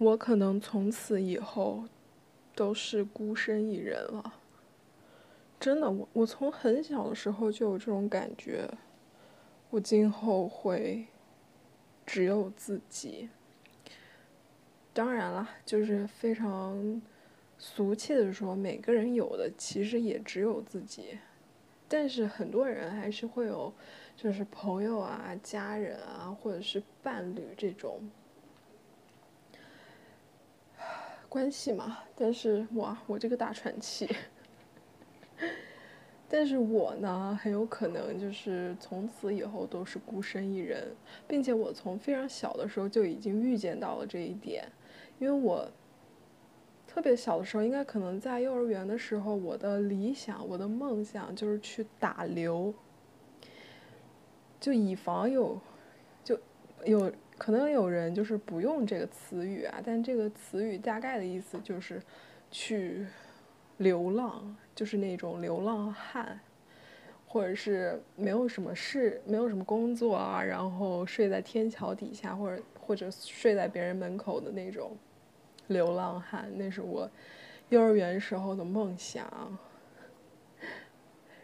我可能从此以后都是孤身一人了。真的，我我从很小的时候就有这种感觉，我今后会只有自己。当然了，就是非常俗气的说，每个人有的其实也只有自己，但是很多人还是会有，就是朋友啊、家人啊，或者是伴侣这种关系嘛。但是哇，我这个大喘气，但是我呢，很有可能就是从此以后都是孤身一人，并且我从非常小的时候就已经预见到了这一点。因为我特别小的时候，应该可能在幼儿园的时候，我的理想、我的梦想就是去打流。就以防有，就有可能有人就是不用这个词语啊，但这个词语大概的意思就是去流浪，就是那种流浪汉，或者是没有什么事、没有什么工作啊，然后睡在天桥底下，或者或者睡在别人门口的那种。流浪汉，那是我幼儿园时候的梦想。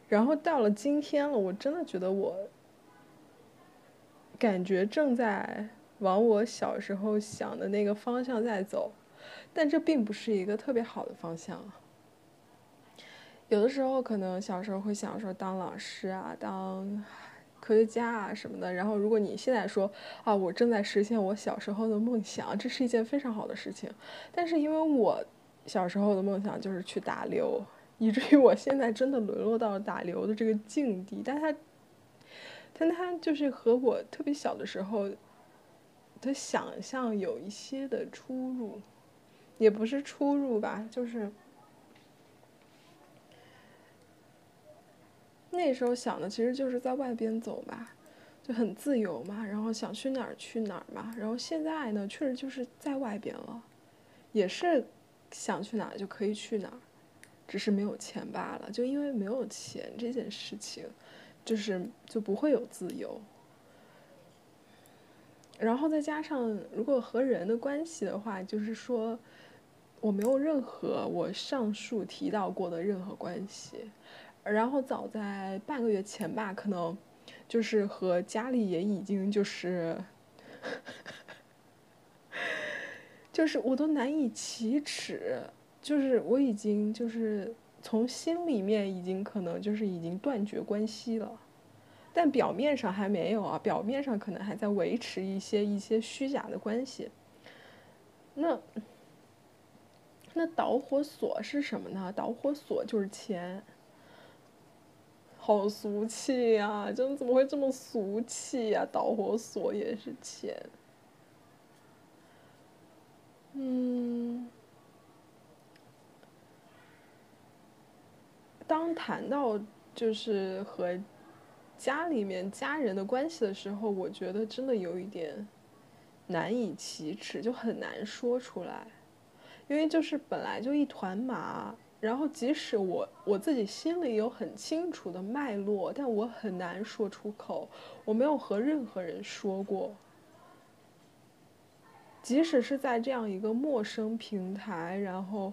然后到了今天了，我真的觉得我感觉正在往我小时候想的那个方向在走，但这并不是一个特别好的方向。有的时候可能小时候会想说当老师啊，当。科学家啊什么的，然后如果你现在说啊，我正在实现我小时候的梦想，这是一件非常好的事情。但是因为我小时候的梦想就是去打流，以至于我现在真的沦落到了打流的这个境地。但他，但他就是和我特别小的时候的想象有一些的出入，也不是出入吧，就是。那时候想的其实就是在外边走吧，就很自由嘛，然后想去哪儿去哪儿嘛。然后现在呢，确实就是在外边了，也是想去哪儿就可以去哪儿，只是没有钱罢了。就因为没有钱这件事情，就是就不会有自由。然后再加上，如果和人的关系的话，就是说我没有任何我上述提到过的任何关系。然后早在半个月前吧，可能就是和家里也已经就是，就是我都难以启齿，就是我已经就是从心里面已经可能就是已经断绝关系了，但表面上还没有啊，表面上可能还在维持一些一些虚假的关系。那那导火索是什么呢？导火索就是钱。好俗气呀！真的怎么会这么俗气呀？导火索也是钱。嗯，当谈到就是和家里面家人的关系的时候，我觉得真的有一点难以启齿，就很难说出来，因为就是本来就一团麻。然后，即使我我自己心里有很清楚的脉络，但我很难说出口。我没有和任何人说过，即使是在这样一个陌生平台，然后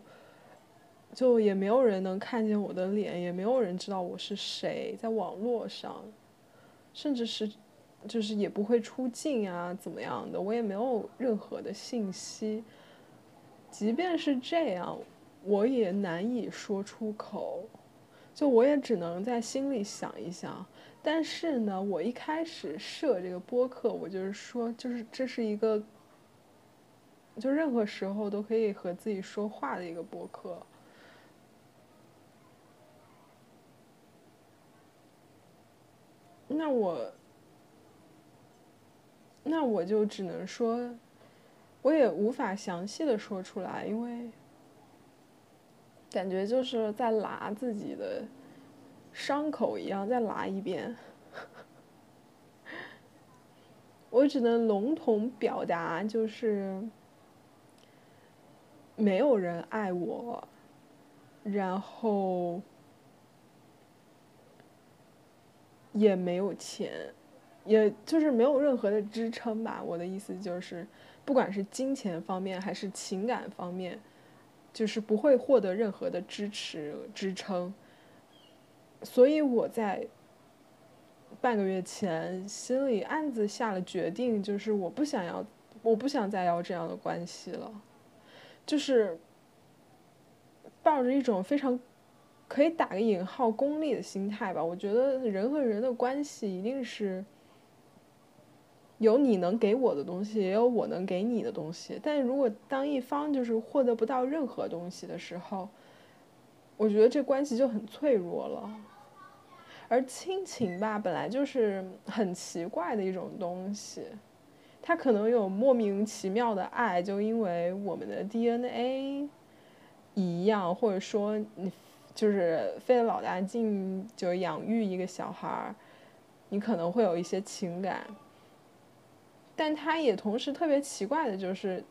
就也没有人能看见我的脸，也没有人知道我是谁，在网络上，甚至是就是也不会出镜啊，怎么样的，我也没有任何的信息。即便是这样。我也难以说出口，就我也只能在心里想一想。但是呢，我一开始设这个播客，我就是说，就是这是一个，就任何时候都可以和自己说话的一个播客。那我，那我就只能说，我也无法详细的说出来，因为。感觉就是在拉自己的伤口一样，再拉一遍。我只能笼统表达，就是没有人爱我，然后也没有钱，也就是没有任何的支撑吧。我的意思就是，不管是金钱方面还是情感方面，就是不会获得任何的支持支撑。所以我在半个月前心里暗自下了决定，就是我不想要，我不想再要这样的关系了，就是抱着一种非常可以打个引号功利的心态吧。我觉得人和人的关系一定是有你能给我的东西，也有我能给你的东西。但如果当一方就是获得不到任何东西的时候，我觉得这关系就很脆弱了。而亲情吧，本来就是很奇怪的一种东西，它可能有莫名其妙的爱，就因为我们的 DNA 一样，或者说你就是费了老大劲就养育一个小孩儿，你可能会有一些情感，但他也同时特别奇怪的就是，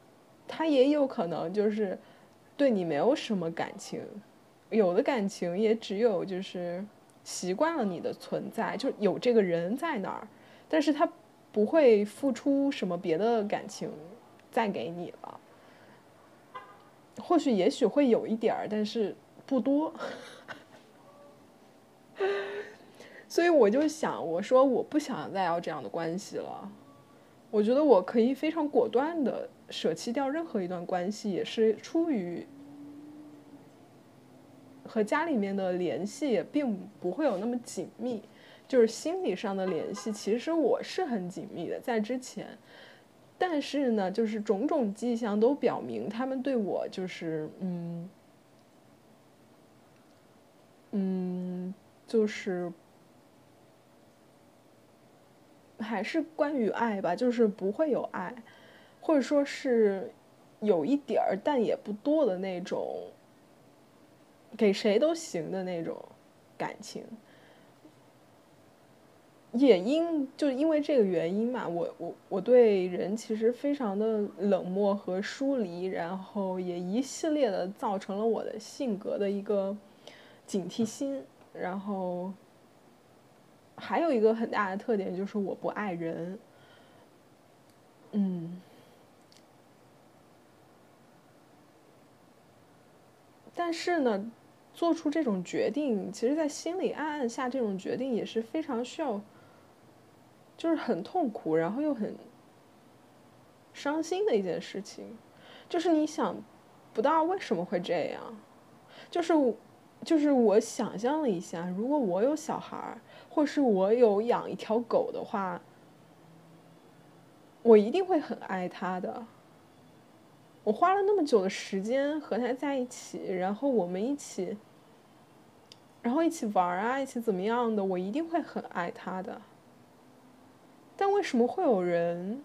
他也有可能就是对你没有什么感情，有的感情也只有就是。习惯了你的存在，就有这个人在那儿，但是他不会付出什么别的感情再给你了。或许也许会有一点儿，但是不多。所以我就想，我说我不想再要这样的关系了。我觉得我可以非常果断的舍弃掉任何一段关系，也是出于。和家里面的联系也并不会有那么紧密，就是心理上的联系，其实我是很紧密的，在之前，但是呢，就是种种迹象都表明，他们对我就是嗯嗯，就是还是关于爱吧，就是不会有爱，或者说是有一点儿，但也不多的那种。给谁都行的那种感情，也因就因为这个原因嘛，我我我对人其实非常的冷漠和疏离，然后也一系列的造成了我的性格的一个警惕心，然后还有一个很大的特点就是我不爱人，嗯，但是呢。做出这种决定，其实，在心里暗暗下这种决定也是非常需要，就是很痛苦，然后又很伤心的一件事情。就是你想不到为什么会这样，就是就是我想象了一下，如果我有小孩儿，或是我有养一条狗的话，我一定会很爱它的。我花了那么久的时间和他在一起，然后我们一起，然后一起玩啊，一起怎么样的，我一定会很爱他的。但为什么会有人，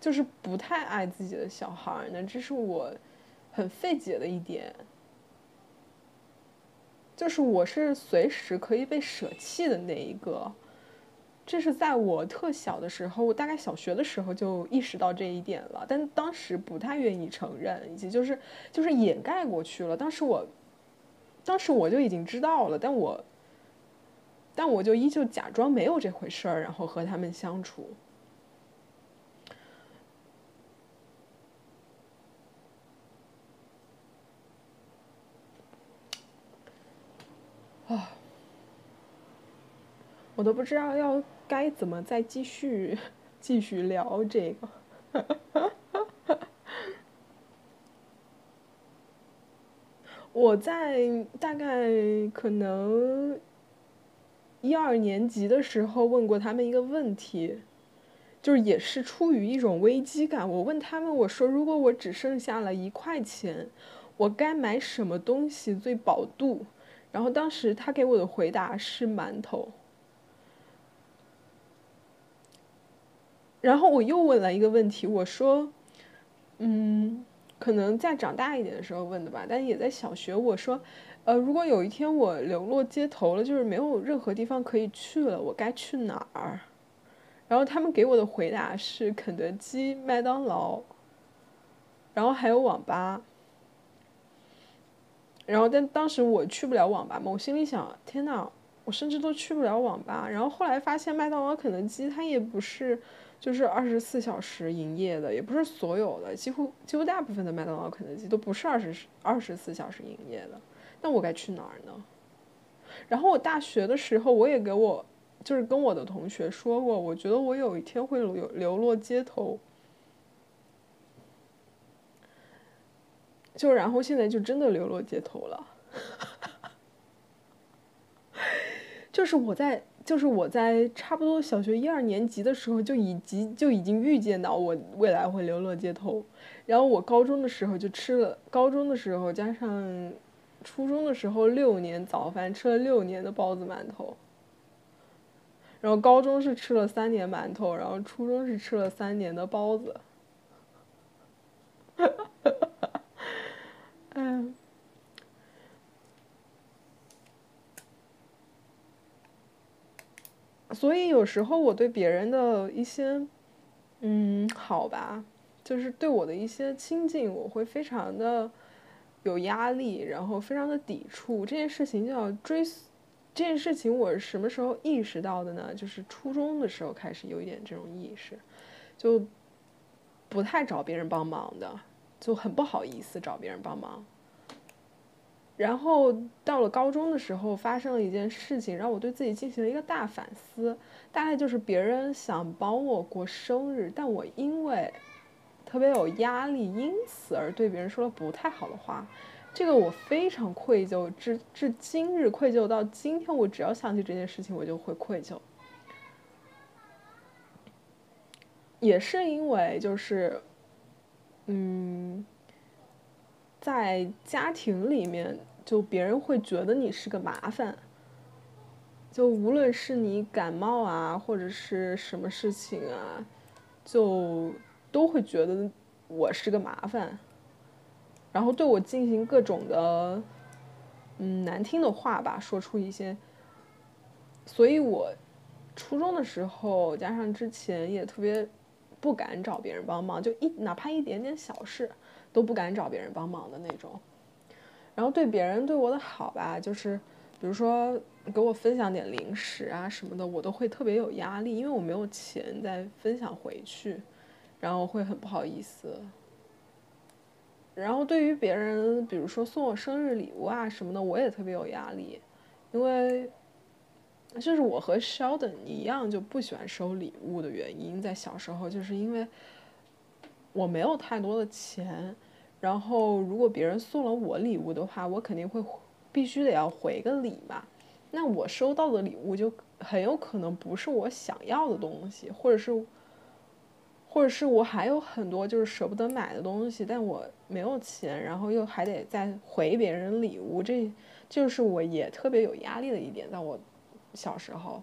就是不太爱自己的小孩呢？这是我很费解的一点。就是我是随时可以被舍弃的那一个。这是在我特小的时候，我大概小学的时候就意识到这一点了，但当时不太愿意承认，以及就是就是掩盖过去了。当时我，当时我就已经知道了，但我，但我就依旧假装没有这回事儿，然后和他们相处。我都不知道要。该怎么再继续继续聊这个？我在大概可能一二年级的时候问过他们一个问题，就是也是出于一种危机感。我问他们，我说如果我只剩下了一块钱，我该买什么东西最保肚？然后当时他给我的回答是馒头。然后我又问了一个问题，我说：“嗯，可能在长大一点的时候问的吧，但也在小学。我说，呃，如果有一天我流落街头了，就是没有任何地方可以去了，我该去哪儿？”然后他们给我的回答是肯德基、麦当劳，然后还有网吧。然后但当时我去不了网吧嘛，我心里想：天呐，我甚至都去不了网吧。然后后来发现麦当劳、肯德基它也不是就是二十四小时营业的，也不是所有的，几乎几乎大部分的麦当劳、肯德基都不是二十二十四小时营业的。那我该去哪儿呢？然后我大学的时候，我也给我就是跟我的同学说过，我觉得我有一天会流流落街头。就然后现在就真的流落街头了，就是我在就是我在差不多小学一二年级的时候就已经就已经预见到我未来会流落街头，然后我高中的时候就吃了高中的时候加上初中的时候六年早饭吃了六年的包子馒头，然后高中是吃了三年馒头，然后初中是吃了三年的包子。嗯，所以有时候我对别人的一些，嗯，好吧，就是对我的一些亲近，我会非常的有压力，然后非常的抵触。这件事情就要追溯，这件事情我是什么时候意识到的呢？就是初中的时候开始有一点这种意识，就不太找别人帮忙的。就很不好意思找别人帮忙，然后到了高中的时候，发生了一件事情，让我对自己进行了一个大反思。大概就是别人想帮我过生日，但我因为特别有压力，因此而对别人说了不太好的话。这个我非常愧疚，至至今日愧疚到今天，我只要想起这件事情，我就会愧疚。也是因为就是。嗯，在家庭里面，就别人会觉得你是个麻烦。就无论是你感冒啊，或者是什么事情啊，就都会觉得我是个麻烦，然后对我进行各种的嗯难听的话吧，说出一些。所以我初中的时候，加上之前也特别。不敢找别人帮忙，就一哪怕一点点小事都不敢找别人帮忙的那种。然后对别人对我的好吧，就是比如说给我分享点零食啊什么的，我都会特别有压力，因为我没有钱再分享回去，然后会很不好意思。然后对于别人，比如说送我生日礼物啊什么的，我也特别有压力，因为。就是我和 Sheldon 一样，就不喜欢收礼物的原因，在小时候就是因为我没有太多的钱，然后如果别人送了我礼物的话，我肯定会必须得要回个礼嘛。那我收到的礼物就很有可能不是我想要的东西，或者是，或者是我还有很多就是舍不得买的东西，但我没有钱，然后又还得再回别人礼物，这就是我也特别有压力的一点，在我。小时候，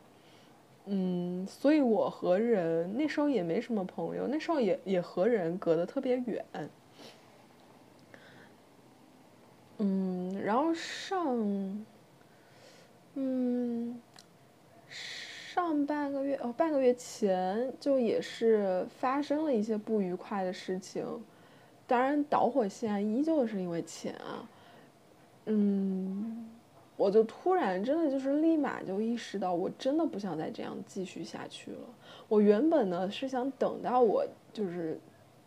嗯，所以我和人那时候也没什么朋友，那时候也也和人隔得特别远，嗯，然后上，嗯，上半个月哦，半个月前就也是发生了一些不愉快的事情，当然导火线依旧是因为钱啊，嗯。我就突然真的就是立马就意识到，我真的不想再这样继续下去了。我原本呢是想等到我就是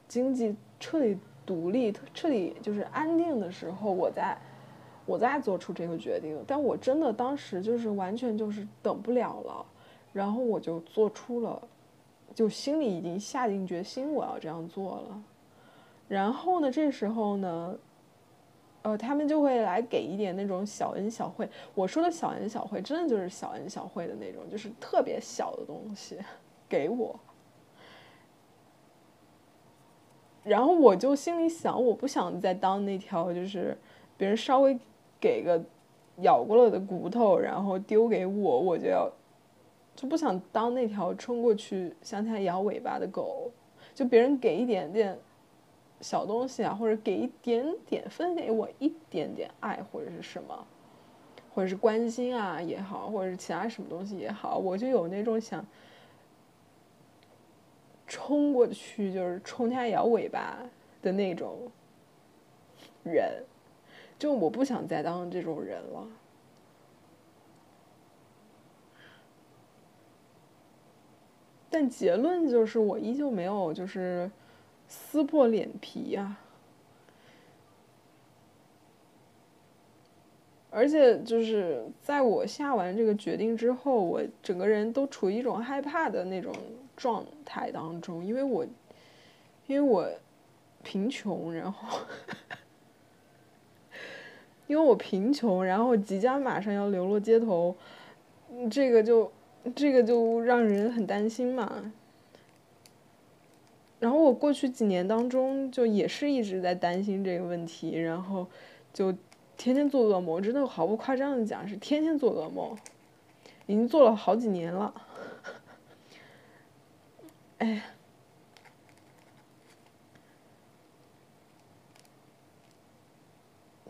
经济彻底独立、彻底就是安定的时候，我再我再做出这个决定。但我真的当时就是完全就是等不了了，然后我就做出了，就心里已经下定决心我要这样做了。然后呢，这时候呢。呃，他们就会来给一点那种小恩小惠。我说的小恩小惠，真的就是小恩小惠的那种，就是特别小的东西，给我。然后我就心里想，我不想再当那条，就是别人稍微给个咬过了的骨头，然后丢给我，我就要就不想当那条冲过去向他摇尾巴的狗。就别人给一点点。小东西啊，或者给一点点分给我一点点爱，或者是什么，或者是关心啊也好，或者是其他什么东西也好，我就有那种想冲过去就是冲他摇尾巴的那种人。就我不想再当这种人了。但结论就是我依旧没有就是撕破脸皮呀而且就是在我下完这个决定之后我整个人都处于一种害怕的那种状态当中，因为我，因为我贫穷，然后，因为我贫穷，然后即将马上要流落街头，这个就这个就让人很担心嘛。然后我过去几年当中，就也是一直在担心这个问题，然后就。天天做噩梦，真的毫不夸张的讲，是天天做噩梦，已经做了好几年了。哎，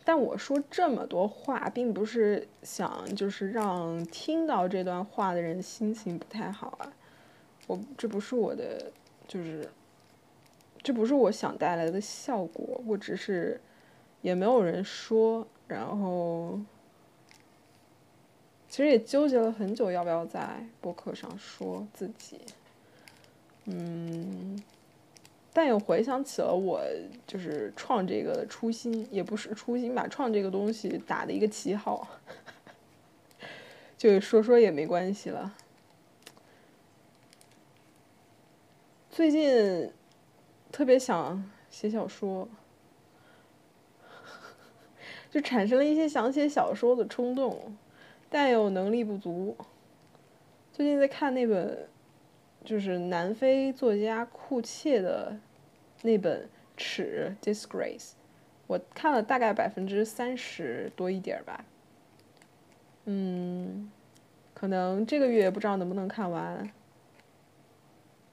但我说这么多话，并不是想就是让听到这段话的人心情不太好啊。我这不是我的，就是这不是我想带来的效果。我只是，也没有人说。然后，其实也纠结了很久，要不要在博客上说自己。嗯，但又回想起了我就是创这个初心，也不是初心吧，创这个东西打的一个旗号，就说说也没关系了。最近特别想写小说。就产生了一些想写小说的冲动，但又能力不足。最近在看那本，就是南非作家库切的那本《耻》（Disgrace），我看了大概百分之三十多一点吧。嗯，可能这个月不知道能不能看完，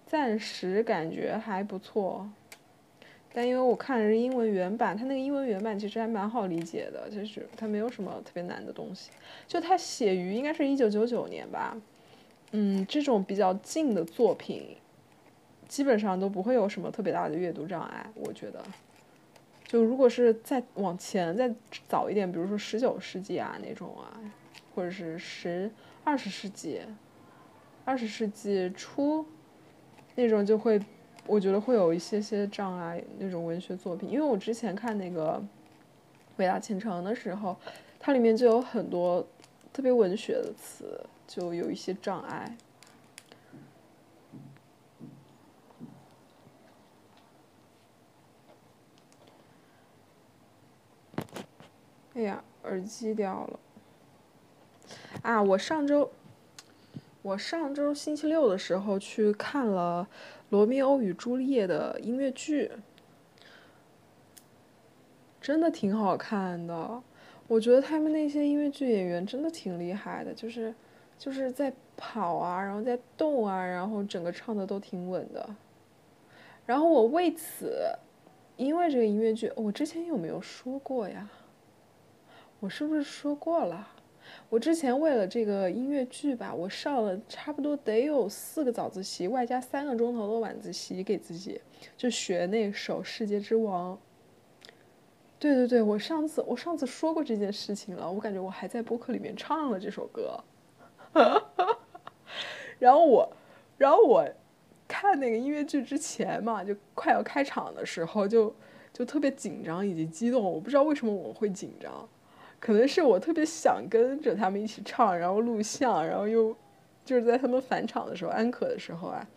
暂时感觉还不错。但因为我看的是英文原版，它那个英文原版其实还蛮好理解的，就是它没有什么特别难的东西。就它写于应该是一九九九年吧，嗯，这种比较近的作品，基本上都不会有什么特别大的阅读障碍，我觉得。就如果是再往前再早一点，比如说十九世纪啊那种啊，或者是十二十世纪，二十世纪初那种就会。我觉得会有一些些障碍那种文学作品，因为我之前看那个《伟大前程》的时候，它里面就有很多特别文学的词，就有一些障碍。哎呀，耳机掉了！啊，我上周，我上周星期六的时候去看了。《罗密欧与朱丽叶》的音乐剧真的挺好看的，我觉得他们那些音乐剧演员真的挺厉害的，就是就是在跑啊，然后在动啊，然后整个唱的都挺稳的。然后我为此，因为这个音乐剧，我之前有没有说过呀？我是不是说过了？我之前为了这个音乐剧吧，我上了差不多得有四个早自习，外加三个钟头的晚自习，给自己就学那首《世界之王》。对对对，我上次我上次说过这件事情了，我感觉我还在播客里面唱了这首歌。然后我，然后我看那个音乐剧之前嘛，就快要开场的时候，就就特别紧张以及激动，我不知道为什么我会紧张。可能是我特别想跟着他们一起唱，然后录像，然后又就是在他们返场的时候、安可的时候啊，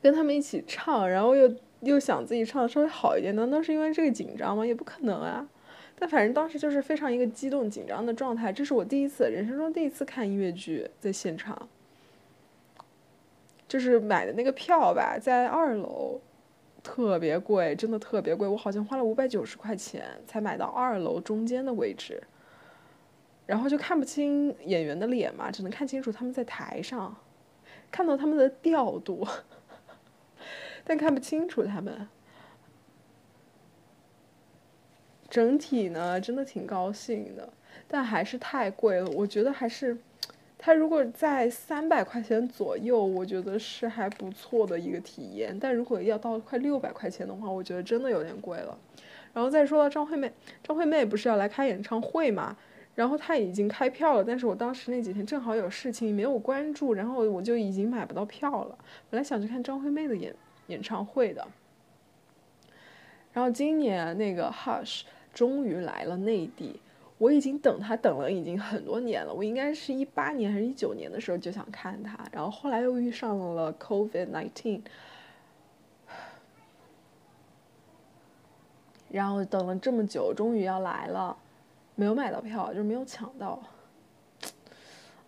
跟他们一起唱，然后又又想自己唱的稍微好一点。难道是因为这个紧张吗？也不可能啊。但反正当时就是非常一个激动、紧张的状态。这是我第一次，人生中第一次看音乐剧在现场，就是买的那个票吧，在二楼。特别贵，真的特别贵。我好像花了五百九十块钱才买到二楼中间的位置，然后就看不清演员的脸嘛，只能看清楚他们在台上，看到他们的调度，但看不清楚他们。整体呢，真的挺高兴的，但还是太贵了。我觉得还是。它如果在三百块钱左右，我觉得是还不错的一个体验。但如果要到快六百块钱的话，我觉得真的有点贵了。然后再说到张惠妹，张惠妹不是要来开演唱会嘛？然后他已经开票了，但是我当时那几天正好有事情没有关注，然后我就已经买不到票了。本来想去看张惠妹的演演唱会的，然后今年那个 Hush 终于来了内地，我已经等他等了已经很多年了，我应该是一八年还是一九年的时候就想看他，然后后来又遇上了 COVID nineteen，然后等了这么久，终于要来了。没有买到票，就是没有抢到。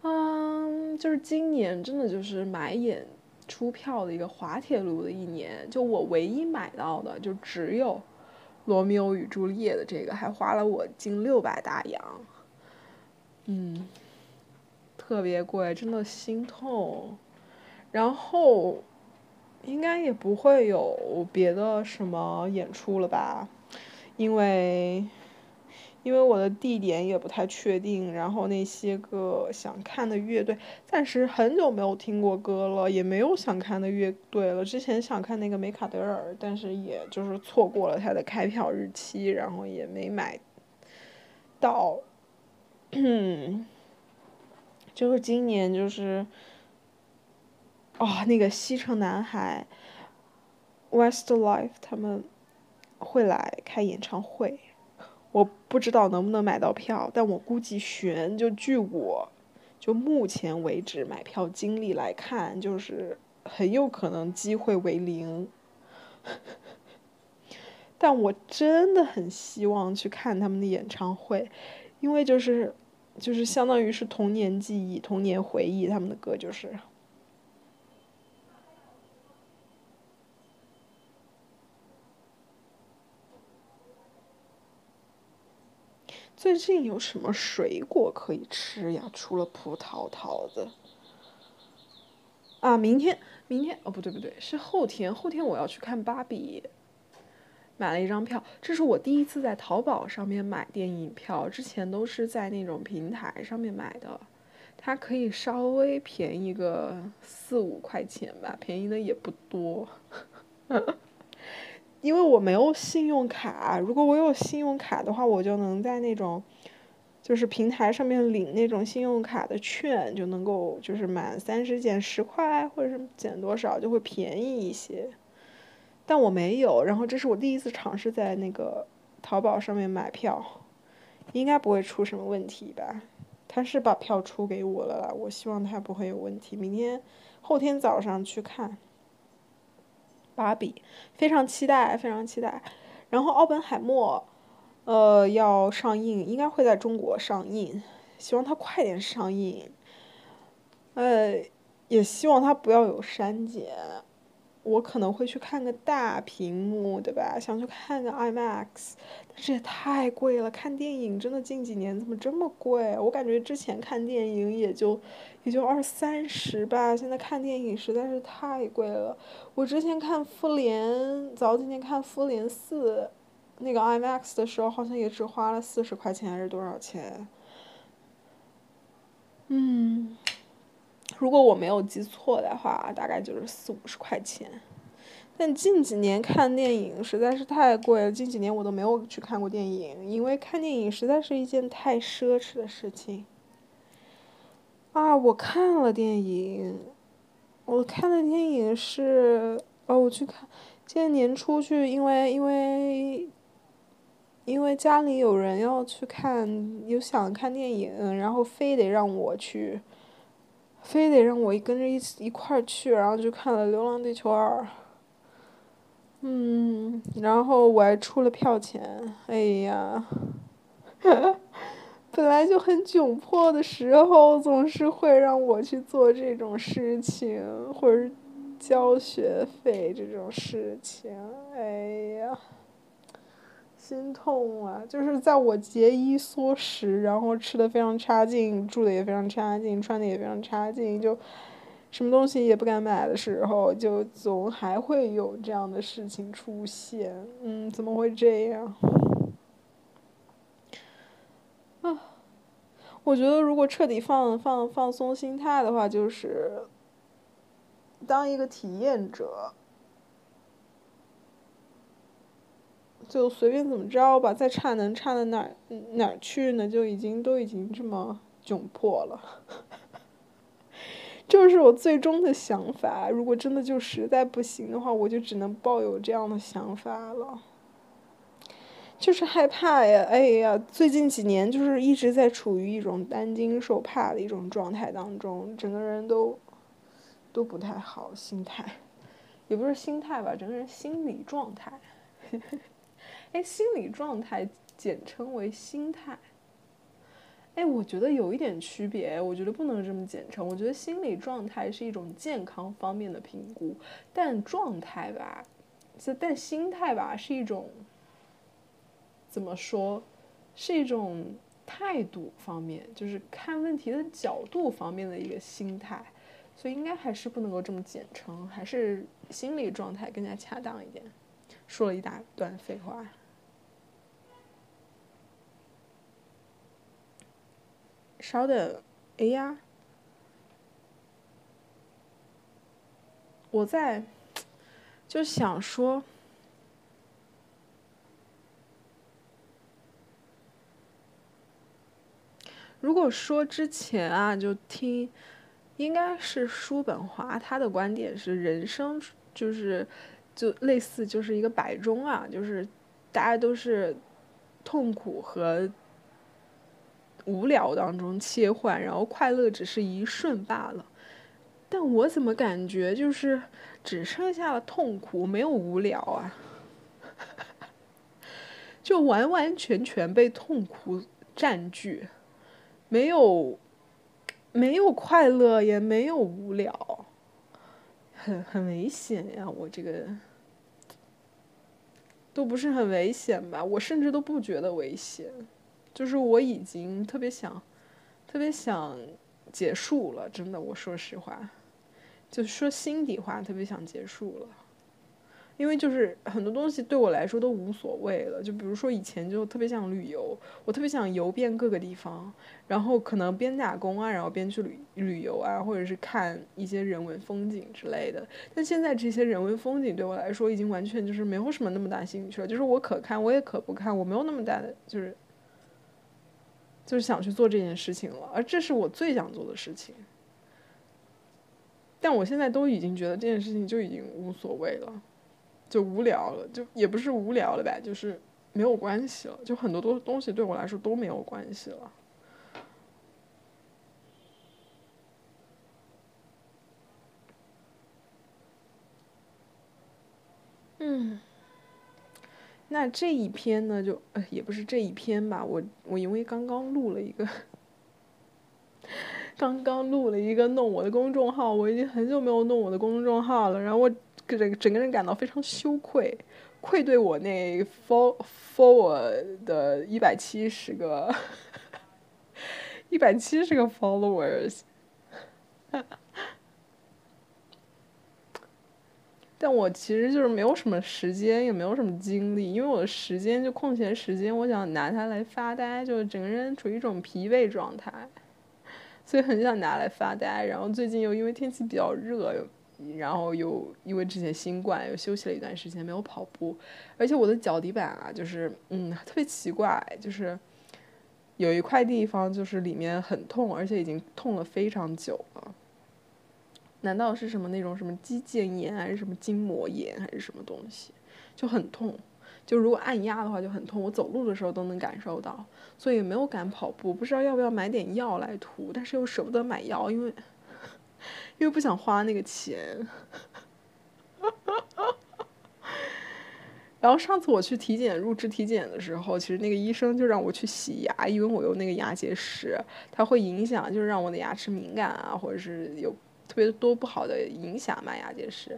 嗯，就是今年真的就是买演出票的一个滑铁卢的一年。就我唯一买到的，就只有《罗密欧与朱丽叶》的这个，还花了我近六百大洋。嗯，特别贵，真的心痛。然后，应该也不会有别的什么演出了吧？因为。因为我的地点也不太确定，然后那些个想看的乐队，暂时很久没有听过歌了，也没有想看的乐队了。之前想看那个梅卡德尔，但是也就是错过了他的开票日期，然后也没买到。就是今年就是，啊，那个西城男孩，Westlife 他们会来开演唱会。我不知道能不能买到票，但我估计悬。就据我，就目前为止买票经历来看，就是很有可能机会为零。但我真的很希望去看他们的演唱会，因为就是，就是相当于是童年记忆、童年回忆，他们的歌就是。最近有什么水果可以吃呀？除了葡萄、桃子。啊，明天，明天哦，不对不对，是后天。后天我要去看芭比，买了一张票。这是我第一次在淘宝上面买电影票，之前都是在那种平台上面买的，它可以稍微便宜个四五块钱吧，便宜的也不多。因为我没有信用卡，如果我有信用卡的话，我就能在那种，就是平台上面领那种信用卡的券，就能够就是满三十减十块，或者是减多少就会便宜一些。但我没有，然后这是我第一次尝试在那个淘宝上面买票，应该不会出什么问题吧？他是把票出给我了啦，我希望他不会有问题。明天、后天早上去看。芭比，非常期待，非常期待。然后奥本海默，呃，要上映，应该会在中国上映，希望它快点上映。呃，也希望它不要有删减。我可能会去看个大屏幕，对吧？想去看个 IMAX，但是也太贵了。看电影真的近几年怎么这么贵？我感觉之前看电影也就也就二三十吧，现在看电影实在是太贵了。我之前看复联，早几年看复联四，那个 IMAX 的时候好像也只花了四十块钱还是多少钱？嗯。如果我没有记错的话，大概就是四五十块钱。但近几年看电影实在是太贵了，近几年我都没有去看过电影，因为看电影实在是一件太奢侈的事情。啊，我看了电影，我看的电影是，哦，我去看，今年年初去，因为因为，因为家里有人要去看，有想看电影，然后非得让我去。非得让我一跟着一起一块儿去，然后就看了《流浪地球二》。嗯，然后我还出了票钱，哎呀，本来就很窘迫的时候，总是会让我去做这种事情，或者是交学费这种事情，哎呀。心痛啊！就是在我节衣缩食，然后吃的非常差劲，住的也非常差劲，穿的也非常差劲，就什么东西也不敢买的时候，就总还会有这样的事情出现。嗯，怎么会这样？啊，我觉得如果彻底放放放松心态的话，就是当一个体验者。就随便怎么着吧，再差能差到哪儿哪儿去呢？就已经都已经这么窘迫了，这是我最终的想法。如果真的就实在不行的话，我就只能抱有这样的想法了。就是害怕呀，哎呀，最近几年就是一直在处于一种担惊受怕的一种状态当中，整个人都都不太好，心态，也不是心态吧，整个人心理状态。哎，心理状态简称为心态。哎，我觉得有一点区别，我觉得不能这么简称。我觉得心理状态是一种健康方面的评估，但状态吧，这但心态吧是一种。怎么说，是一种态度方面，就是看问题的角度方面的一个心态，所以应该还是不能够这么简称，还是心理状态更加恰当一点。说了一大段废话，稍等，哎呀，我在就想说。如果说之前啊，就听，应该是叔本华他的观点是人生就是，就类似就是一个摆钟啊，就是大家都是痛苦和无聊当中切换，然后快乐只是一瞬罢了。但我怎么感觉就是只剩下了痛苦，没有无聊啊？就完完全全被痛苦占据。没有，没有快乐，也没有无聊，很很危险呀！我这个都不是很危险吧？我甚至都不觉得危险，就是我已经特别想，特别想结束了。真的，我说实话，就说心底话，特别想结束了。因为就是很多东西对我来说都无所谓了，就比如说以前就特别想旅游，我特别想游遍各个地方，然后可能边打工啊，然后边去旅旅游啊，或者是看一些人文风景之类的。但现在这些人文风景对我来说已经完全就是没有什么那么大兴趣了，就是我可看我也可不看，我没有那么大的就是就是想去做这件事情了，而这是我最想做的事情。但我现在都已经觉得这件事情就已经无所谓了。就无聊了，就也不是无聊了呗，就是没有关系了。就很多多东西对我来说都没有关系了。嗯，那这一篇呢，就呃也不是这一篇吧，我我因为刚刚录了一个，刚刚录了一个弄我的公众号，我已经很久没有弄我的公众号了，然后我。整整个人感到非常羞愧，愧对我那 for for 的一百七十个 一百七十个 followers，但我其实就是没有什么时间，也没有什么精力，因为我的时间就空闲时间，我想拿它来发呆，就整个人处于一种疲惫状态，所以很想拿来发呆。然后最近又因为天气比较热。然后又因为之前新冠又休息了一段时间没有跑步，而且我的脚底板啊，就是嗯特别奇怪，就是有一块地方就是里面很痛，而且已经痛了非常久了。难道是什么那种什么肌腱炎还是什么筋膜炎还是什么东西？就很痛，就如果按压的话就很痛，我走路的时候都能感受到，所以没有敢跑步，不知道要不要买点药来涂，但是又舍不得买药，因为。因为不想花那个钱，然后上次我去体检入职体检的时候，其实那个医生就让我去洗牙，因为我有那个牙结石，它会影响，就是让我的牙齿敏感啊，或者是有特别多不好的影响嘛，牙结石。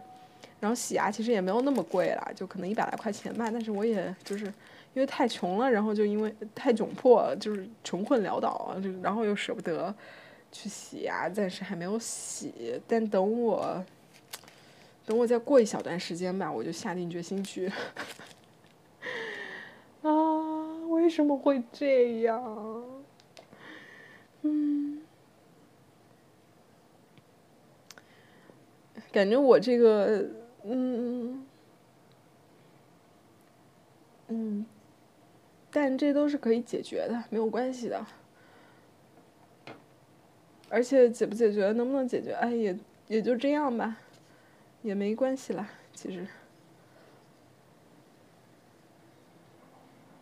然后洗牙其实也没有那么贵啦，就可能一百来块钱吧，但是我也就是因为太穷了，然后就因为太窘迫，就是穷困潦倒，就然后又舍不得。去洗牙，暂时还没有洗，但等我，等我再过一小段时间吧，我就下定决心去。啊，为什么会这样？嗯，感觉我这个，嗯，嗯，但这都是可以解决的，没有关系的。而且解不解决，能不能解决，哎，也也就这样吧，也没关系啦，其实。